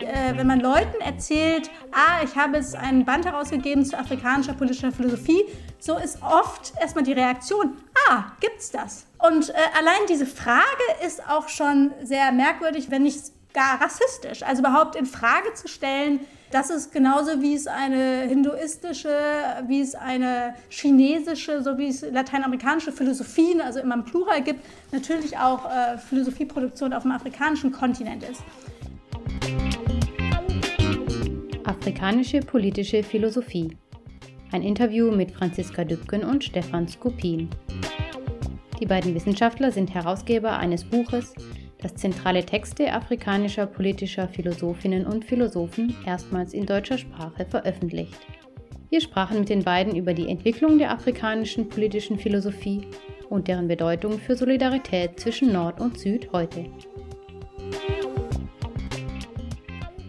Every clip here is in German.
Äh, wenn man Leuten erzählt, ah, ich habe jetzt einen Band herausgegeben zu afrikanischer politischer Philosophie, so ist oft erstmal die Reaktion, ah, gibt's das? Und äh, allein diese Frage ist auch schon sehr merkwürdig, wenn nicht gar rassistisch. Also überhaupt in Frage zu stellen, das ist genauso wie es eine hinduistische, wie es eine chinesische, so wie es lateinamerikanische Philosophien, also immer im Plural gibt, natürlich auch äh, Philosophieproduktion auf dem afrikanischen Kontinent ist. Afrikanische politische Philosophie. Ein Interview mit Franziska Dübken und Stefan Skupin. Die beiden Wissenschaftler sind Herausgeber eines Buches, das zentrale Texte afrikanischer politischer Philosophinnen und Philosophen erstmals in deutscher Sprache veröffentlicht. Wir sprachen mit den beiden über die Entwicklung der afrikanischen politischen Philosophie und deren Bedeutung für Solidarität zwischen Nord und Süd heute.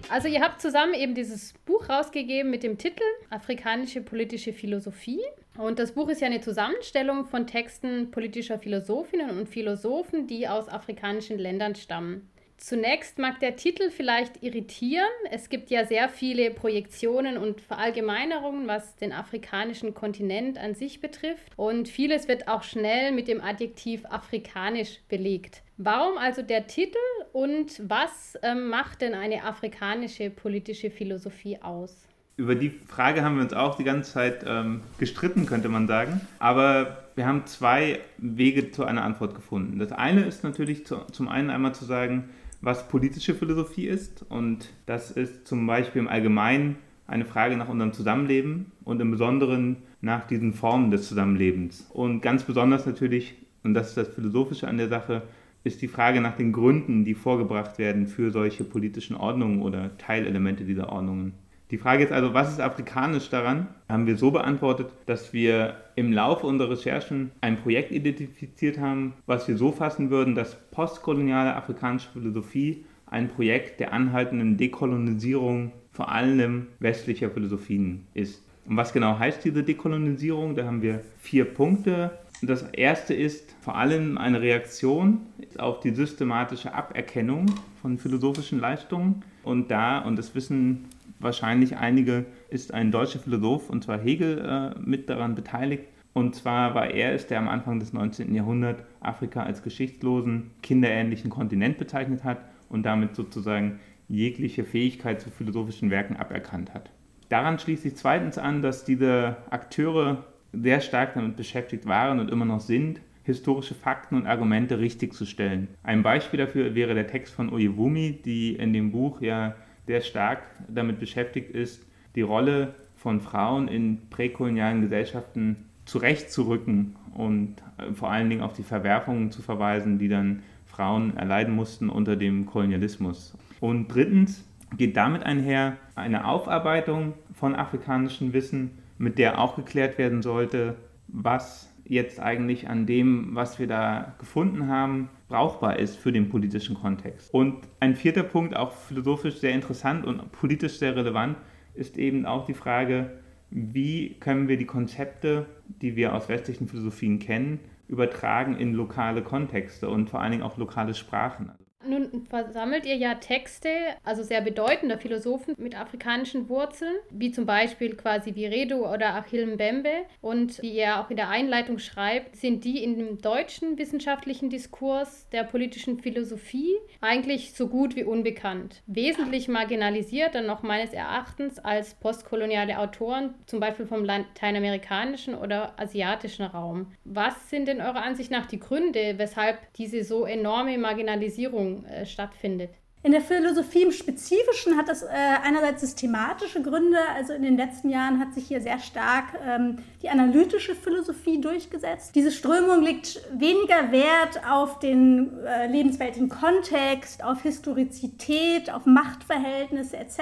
Also ihr habt zusammen eben dieses Buch rausgegeben mit dem Titel Afrikanische politische Philosophie. Und das Buch ist ja eine Zusammenstellung von Texten politischer Philosophinnen und Philosophen, die aus afrikanischen Ländern stammen. Zunächst mag der Titel vielleicht irritieren. Es gibt ja sehr viele Projektionen und Verallgemeinerungen, was den afrikanischen Kontinent an sich betrifft. Und vieles wird auch schnell mit dem Adjektiv afrikanisch belegt. Warum also der Titel und was ähm, macht denn eine afrikanische politische Philosophie aus? Über die Frage haben wir uns auch die ganze Zeit ähm, gestritten, könnte man sagen. Aber wir haben zwei Wege zu einer Antwort gefunden. Das eine ist natürlich zu, zum einen einmal zu sagen, was politische Philosophie ist. Und das ist zum Beispiel im Allgemeinen eine Frage nach unserem Zusammenleben und im Besonderen nach diesen Formen des Zusammenlebens. Und ganz besonders natürlich, und das ist das Philosophische an der Sache, ist die Frage nach den Gründen, die vorgebracht werden für solche politischen Ordnungen oder Teilelemente dieser Ordnungen. Die Frage ist also, was ist afrikanisch daran? Haben wir so beantwortet, dass wir im Laufe unserer Recherchen ein Projekt identifiziert haben, was wir so fassen würden, dass postkoloniale afrikanische Philosophie ein Projekt der anhaltenden Dekolonisierung vor allem westlicher Philosophien ist. Und was genau heißt diese Dekolonisierung? Da haben wir vier Punkte. Das erste ist vor allem eine Reaktion auf die systematische Aberkennung von philosophischen Leistungen. Und da, und das wissen wahrscheinlich einige, ist ein deutscher Philosoph, und zwar Hegel, äh, mit daran beteiligt. Und zwar war er es, der am Anfang des 19. Jahrhunderts Afrika als geschichtslosen, kinderähnlichen Kontinent bezeichnet hat und damit sozusagen jegliche Fähigkeit zu philosophischen Werken aberkannt hat. Daran schließt sich zweitens an, dass diese Akteure sehr stark damit beschäftigt waren und immer noch sind, historische Fakten und Argumente richtig zu stellen. Ein Beispiel dafür wäre der Text von Oyewumi, die in dem Buch ja sehr stark damit beschäftigt ist, die Rolle von Frauen in präkolonialen Gesellschaften zurechtzurücken und äh, vor allen Dingen auf die Verwerfungen zu verweisen, die dann Frauen erleiden mussten unter dem Kolonialismus. Und drittens geht damit einher eine Aufarbeitung von afrikanischem Wissen, mit der auch geklärt werden sollte, was jetzt eigentlich an dem, was wir da gefunden haben, brauchbar ist für den politischen Kontext. Und ein vierter Punkt, auch philosophisch sehr interessant und politisch sehr relevant, ist eben auch die Frage, wie können wir die Konzepte, die wir aus westlichen Philosophien kennen, übertragen in lokale Kontexte und vor allen Dingen auch lokale Sprachen. Nun versammelt ihr ja Texte, also sehr bedeutender Philosophen mit afrikanischen Wurzeln, wie zum Beispiel quasi Viredo oder Achille Mbembe. Und wie ihr auch in der Einleitung schreibt, sind die in dem deutschen wissenschaftlichen Diskurs der politischen Philosophie eigentlich so gut wie unbekannt. Wesentlich marginalisiert dann noch meines Erachtens als postkoloniale Autoren, zum Beispiel vom lateinamerikanischen oder asiatischen Raum. Was sind denn eurer Ansicht nach die Gründe, weshalb diese so enorme Marginalisierung äh, stattfindet. In der Philosophie im Spezifischen hat das äh, einerseits systematische Gründe. Also in den letzten Jahren hat sich hier sehr stark ähm, die analytische Philosophie durchgesetzt. Diese Strömung legt weniger Wert auf den äh, lebensweltlichen Kontext, auf Historizität, auf Machtverhältnisse etc.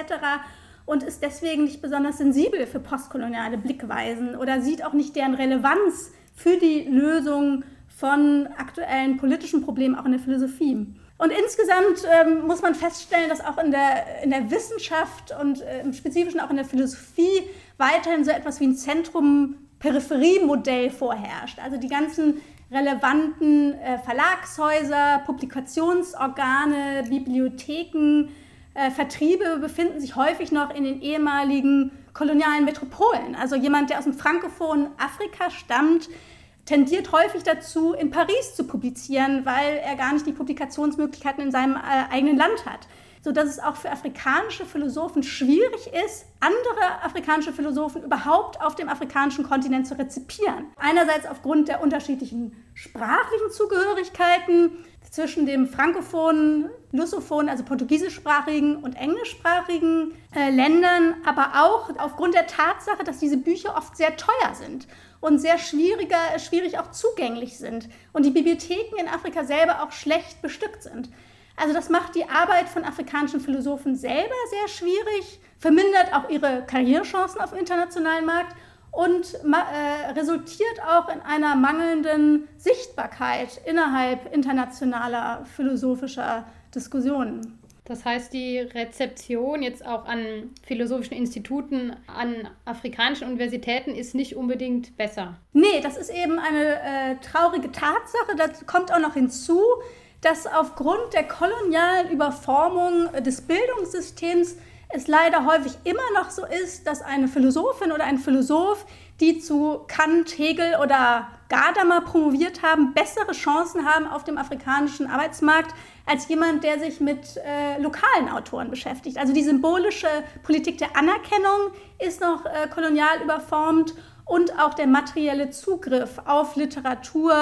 und ist deswegen nicht besonders sensibel für postkoloniale Blickweisen oder sieht auch nicht deren Relevanz für die Lösung von aktuellen politischen Problemen auch in der Philosophie. Und insgesamt ähm, muss man feststellen, dass auch in der, in der Wissenschaft und äh, im Spezifischen auch in der Philosophie weiterhin so etwas wie ein Zentrum Peripheriemodell vorherrscht. Also die ganzen relevanten äh, Verlagshäuser, Publikationsorgane, Bibliotheken, äh, Vertriebe befinden sich häufig noch in den ehemaligen kolonialen Metropolen. Also jemand, der aus dem frankophonen Afrika stammt, tendiert häufig dazu, in Paris zu publizieren, weil er gar nicht die Publikationsmöglichkeiten in seinem äh, eigenen Land hat. Sodass es auch für afrikanische Philosophen schwierig ist, andere afrikanische Philosophen überhaupt auf dem afrikanischen Kontinent zu rezipieren. Einerseits aufgrund der unterschiedlichen sprachlichen Zugehörigkeiten zwischen dem frankophonen, lusophonen, also portugiesischsprachigen und englischsprachigen äh, Ländern, aber auch aufgrund der Tatsache, dass diese Bücher oft sehr teuer sind und sehr schwieriger, schwierig auch zugänglich sind und die Bibliotheken in Afrika selber auch schlecht bestückt sind. Also das macht die Arbeit von afrikanischen Philosophen selber sehr schwierig, vermindert auch ihre Karrierechancen auf dem internationalen Markt und äh, resultiert auch in einer mangelnden Sichtbarkeit innerhalb internationaler philosophischer Diskussionen. Das heißt, die Rezeption jetzt auch an philosophischen Instituten, an afrikanischen Universitäten ist nicht unbedingt besser. Nee, das ist eben eine äh, traurige Tatsache. Das kommt auch noch hinzu, dass aufgrund der kolonialen Überformung des Bildungssystems es leider häufig immer noch so ist, dass eine Philosophin oder ein Philosoph, die zu Kant, Hegel oder Gadamer promoviert haben, bessere Chancen haben auf dem afrikanischen Arbeitsmarkt als jemand, der sich mit äh, lokalen Autoren beschäftigt. Also die symbolische Politik der Anerkennung ist noch äh, kolonial überformt und auch der materielle Zugriff auf Literatur,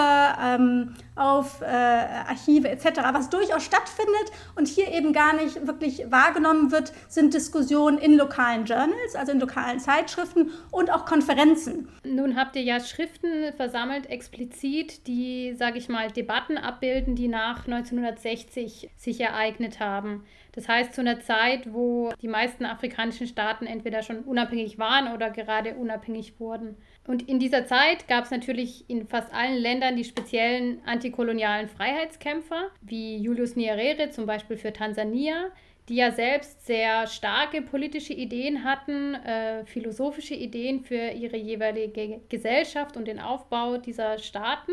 ähm, auf äh, Archive etc., was durchaus stattfindet und hier eben gar nicht wirklich wahrgenommen wird, sind Diskussionen in lokalen Journals, also in lokalen Zeitschriften und auch Konferenzen. Nun habt ihr ja Schriften versammelt, explizit, die, sage ich mal, Debatten abbilden, die nach 1960 sich ereignet haben. Das heißt, zu einer Zeit, wo die meisten afrikanischen Staaten entweder schon unabhängig waren oder gerade unabhängig wurden. Und in dieser Zeit gab es natürlich in fast allen Ländern die speziellen antikolonialen Freiheitskämpfer, wie Julius Nyerere zum Beispiel für Tansania, die ja selbst sehr starke politische Ideen hatten, äh, philosophische Ideen für ihre jeweilige Gesellschaft und den Aufbau dieser Staaten.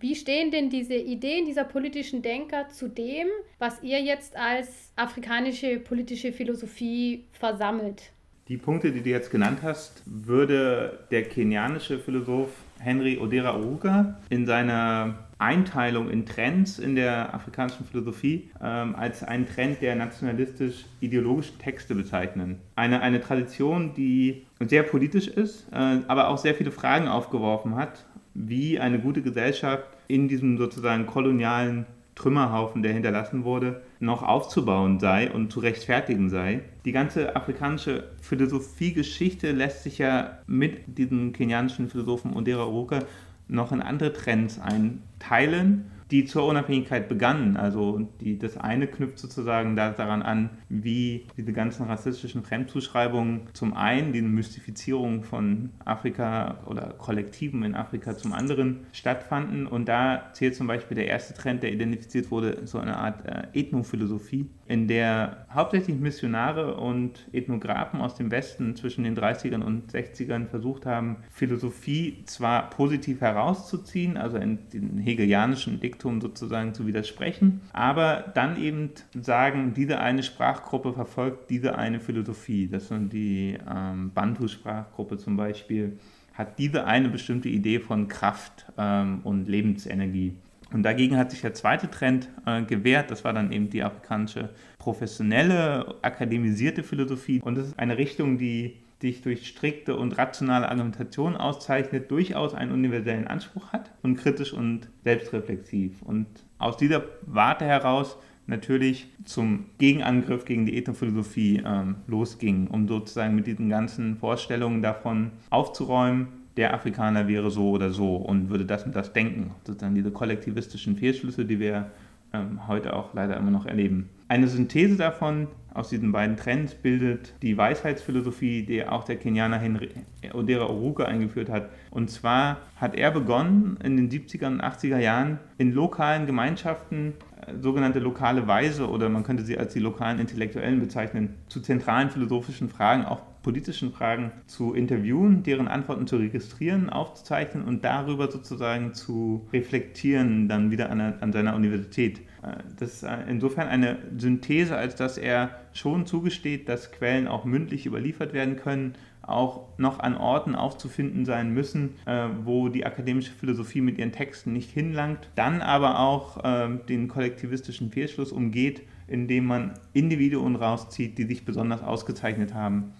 Wie stehen denn diese Ideen dieser politischen Denker zu dem, was ihr jetzt als afrikanische politische Philosophie versammelt? Die Punkte, die du jetzt genannt hast, würde der kenianische Philosoph Henry Odera Oruga in seiner Einteilung in Trends in der afrikanischen Philosophie ähm, als einen Trend der nationalistisch-ideologischen Texte bezeichnen. Eine, eine Tradition, die sehr politisch ist, äh, aber auch sehr viele Fragen aufgeworfen hat wie eine gute Gesellschaft in diesem sozusagen kolonialen Trümmerhaufen, der hinterlassen wurde, noch aufzubauen sei und zu rechtfertigen sei. Die ganze afrikanische Philosophiegeschichte lässt sich ja mit diesem kenianischen Philosophen Ondera Oruka noch in andere Trends einteilen die zur Unabhängigkeit begannen. Also die, das eine knüpft sozusagen daran an, wie diese ganzen rassistischen Fremdzuschreibungen zum einen die Mystifizierung von Afrika oder Kollektiven in Afrika zum anderen stattfanden. Und da zählt zum Beispiel der erste Trend, der identifiziert wurde, so eine Art äh, Ethnophilosophie, in der hauptsächlich Missionare und Ethnographen aus dem Westen zwischen den 30ern und 60ern versucht haben, Philosophie zwar positiv herauszuziehen, also in den hegelianischen Diktum, sozusagen zu widersprechen, aber dann eben sagen, diese eine Sprachgruppe verfolgt diese eine Philosophie. Das sind die ähm, Bantu-Sprachgruppe zum Beispiel, hat diese eine bestimmte Idee von Kraft ähm, und Lebensenergie. Und dagegen hat sich der zweite Trend äh, gewehrt, das war dann eben die afrikanische professionelle, akademisierte Philosophie. Und das ist eine Richtung, die sich durch strikte und rationale Argumentation auszeichnet, durchaus einen universellen Anspruch hat und kritisch und selbstreflexiv. Und aus dieser Warte heraus natürlich zum Gegenangriff gegen die Ethnophilosophie ähm, losging, um sozusagen mit diesen ganzen Vorstellungen davon aufzuräumen, der Afrikaner wäre so oder so und würde das und das denken. Sozusagen diese kollektivistischen Fehlschlüsse, die wir ähm, heute auch leider immer noch erleben. Eine Synthese davon aus diesen beiden Trends bildet die Weisheitsphilosophie, die auch der Kenianer Henry Odera Oruka eingeführt hat. Und zwar hat er begonnen in den 70er und 80er Jahren in lokalen Gemeinschaften äh, sogenannte lokale Weise oder man könnte sie als die lokalen Intellektuellen bezeichnen, zu zentralen philosophischen Fragen auch politischen Fragen zu interviewen, deren Antworten zu registrieren, aufzuzeichnen und darüber sozusagen zu reflektieren, dann wieder an, an seiner Universität. Äh, das ist insofern eine Synthese, als dass er schon zugesteht, dass Quellen auch mündlich überliefert werden können, auch noch an Orten aufzufinden sein müssen, äh, wo die akademische Philosophie mit ihren Texten nicht hinlangt, dann aber auch den kollektivistischen Fehlschluss umgeht, indem man Individuen rauszieht, die sich besonders ausgezeichnet haben.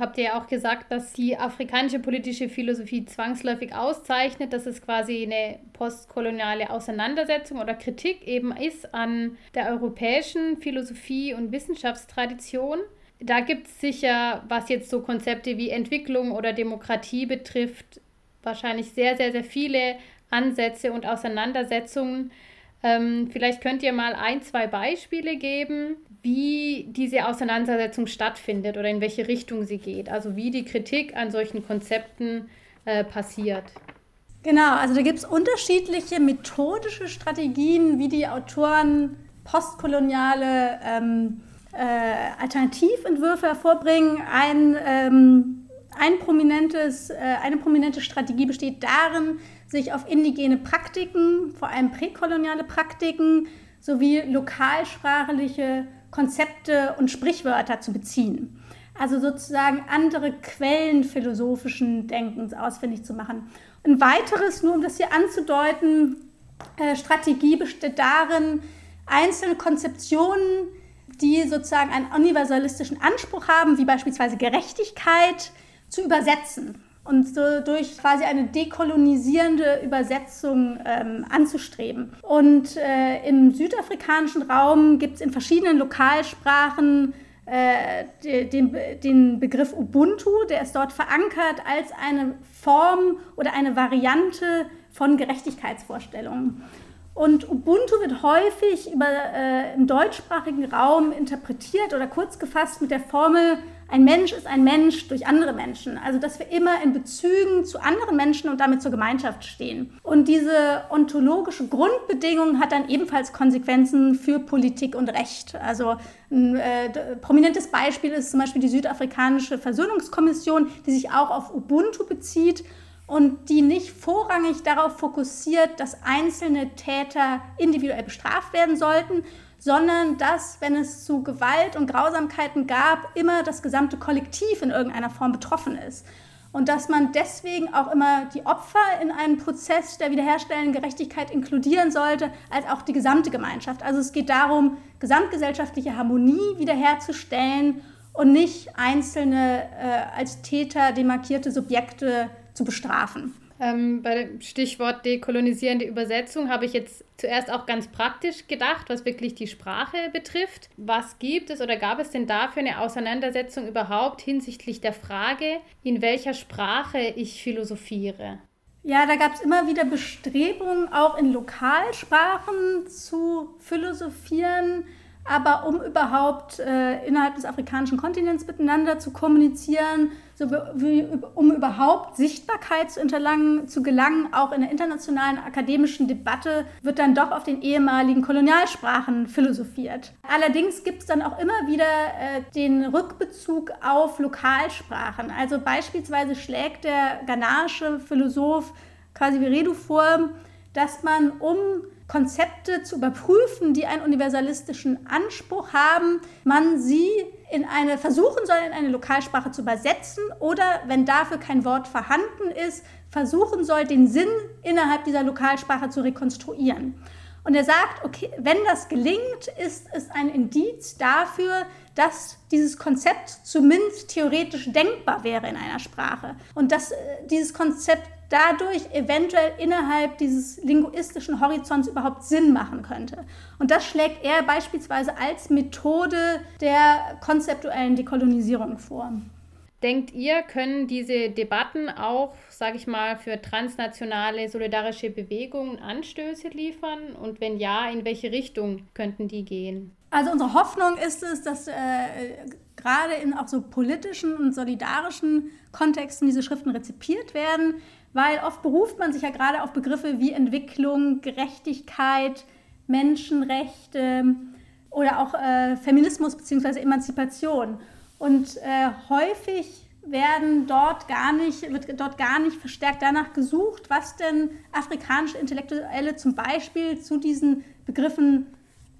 Habt ihr ja auch gesagt, dass die afrikanische politische Philosophie zwangsläufig auszeichnet, dass es quasi eine postkoloniale Auseinandersetzung oder Kritik eben ist an der europäischen Philosophie und Wissenschaftstradition. Da gibt es sicher, was jetzt so Konzepte wie Entwicklung oder Demokratie betrifft, wahrscheinlich sehr, sehr, sehr viele Ansätze und Auseinandersetzungen. Ähm, vielleicht könnt ihr mal ein, zwei Beispiele geben, wie diese Auseinandersetzung stattfindet oder in welche Richtung sie geht. Also wie die Kritik an solchen Konzepten äh, passiert. Genau, also da gibt es unterschiedliche methodische Strategien, wie die Autoren postkoloniale ähm, äh, Alternativentwürfe hervorbringen. Ein, ähm, ein prominentes, äh, eine prominente Strategie besteht darin, sich auf indigene Praktiken, vor allem präkoloniale Praktiken, sowie lokalsprachliche Konzepte und Sprichwörter zu beziehen. Also sozusagen andere Quellen philosophischen Denkens ausfindig zu machen. Ein weiteres, nur um das hier anzudeuten, äh, Strategie besteht darin, einzelne Konzeptionen, die sozusagen einen universalistischen Anspruch haben, wie beispielsweise Gerechtigkeit, zu übersetzen und so durch quasi eine dekolonisierende Übersetzung ähm, anzustreben. Und äh, im südafrikanischen Raum gibt es in verschiedenen Lokalsprachen äh, den, den Begriff Ubuntu, der ist dort verankert als eine Form oder eine Variante von Gerechtigkeitsvorstellungen. Und Ubuntu wird häufig über, äh, im deutschsprachigen Raum interpretiert oder kurz gefasst mit der Formel, ein Mensch ist ein Mensch durch andere Menschen. Also dass wir immer in Bezügen zu anderen Menschen und damit zur Gemeinschaft stehen. Und diese ontologische Grundbedingung hat dann ebenfalls Konsequenzen für Politik und Recht. Also ein äh, prominentes Beispiel ist zum Beispiel die südafrikanische Versöhnungskommission, die sich auch auf Ubuntu bezieht und die nicht vorrangig darauf fokussiert, dass einzelne Täter individuell bestraft werden sollten, sondern dass, wenn es zu Gewalt und Grausamkeiten gab, immer das gesamte Kollektiv in irgendeiner Form betroffen ist. Und dass man deswegen auch immer die Opfer in einen Prozess der wiederherstellenden Gerechtigkeit inkludieren sollte, als auch die gesamte Gemeinschaft. Also es geht darum, gesamtgesellschaftliche Harmonie wiederherzustellen und nicht einzelne äh, als Täter demarkierte Subjekte zu bestrafen. Ähm, bei dem Stichwort dekolonisierende Übersetzung habe ich jetzt zuerst auch ganz praktisch gedacht, was wirklich die Sprache betrifft. Was gibt es oder gab es denn dafür eine Auseinandersetzung überhaupt hinsichtlich der Frage, in welcher Sprache ich philosophiere? Ja, da gab es immer wieder Bestrebungen, auch in Lokalsprachen zu philosophieren. Aber um überhaupt äh, innerhalb des afrikanischen Kontinents miteinander zu kommunizieren, so wie, um überhaupt Sichtbarkeit zu, zu gelangen, auch in der internationalen akademischen Debatte, wird dann doch auf den ehemaligen Kolonialsprachen philosophiert. Allerdings gibt es dann auch immer wieder äh, den Rückbezug auf Lokalsprachen. Also beispielsweise schlägt der ghanaische Philosoph Quasi vor, dass man um Konzepte zu überprüfen, die einen universalistischen Anspruch haben, man sie in eine versuchen soll, in eine Lokalsprache zu übersetzen oder wenn dafür kein Wort vorhanden ist, versuchen soll, den Sinn innerhalb dieser Lokalsprache zu rekonstruieren. Und er sagt, okay, wenn das gelingt, ist es ein Indiz dafür, dass dieses Konzept zumindest theoretisch denkbar wäre in einer Sprache. Und dass äh, dieses Konzept dadurch eventuell innerhalb dieses linguistischen Horizonts überhaupt Sinn machen könnte. Und das schlägt er beispielsweise als Methode der konzeptuellen Dekolonisierung vor. Denkt ihr, können diese Debatten auch, sage ich mal, für transnationale solidarische Bewegungen Anstöße liefern? Und wenn ja, in welche Richtung könnten die gehen? Also unsere Hoffnung ist es, dass äh, gerade in auch so politischen und solidarischen Kontexten diese Schriften rezipiert werden weil oft beruft man sich ja gerade auf Begriffe wie Entwicklung, Gerechtigkeit, Menschenrechte oder auch äh, Feminismus bzw. Emanzipation. Und äh, häufig werden dort gar nicht, wird dort gar nicht verstärkt danach gesucht, was denn afrikanische Intellektuelle zum Beispiel zu diesen Begriffen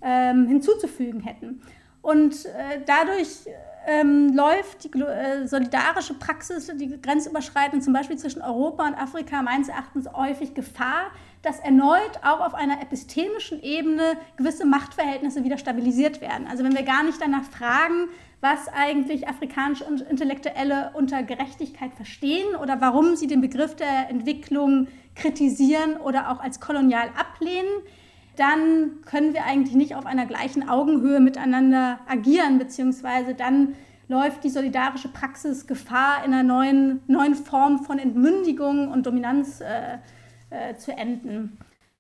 ähm, hinzuzufügen hätten. Und äh, dadurch ähm, läuft die äh, solidarische Praxis, die grenzüberschreitend zum Beispiel zwischen Europa und Afrika meines Erachtens häufig Gefahr, dass erneut auch auf einer epistemischen Ebene gewisse Machtverhältnisse wieder stabilisiert werden. Also wenn wir gar nicht danach fragen, was eigentlich afrikanische Intellektuelle unter Gerechtigkeit verstehen oder warum sie den Begriff der Entwicklung kritisieren oder auch als kolonial ablehnen, dann können wir eigentlich nicht auf einer gleichen Augenhöhe miteinander agieren, beziehungsweise dann läuft die solidarische Praxis Gefahr, in einer neuen, neuen Form von Entmündigung und Dominanz äh, äh, zu enden.